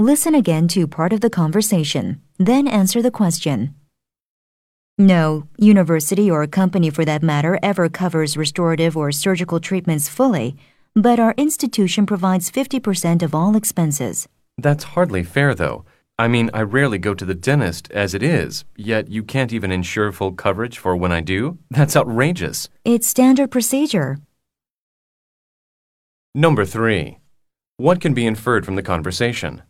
Listen again to part of the conversation, then answer the question. No, university or company for that matter ever covers restorative or surgical treatments fully, but our institution provides 50% of all expenses. That's hardly fair, though. I mean, I rarely go to the dentist as it is, yet you can't even ensure full coverage for when I do? That's outrageous. It's standard procedure. Number three. What can be inferred from the conversation?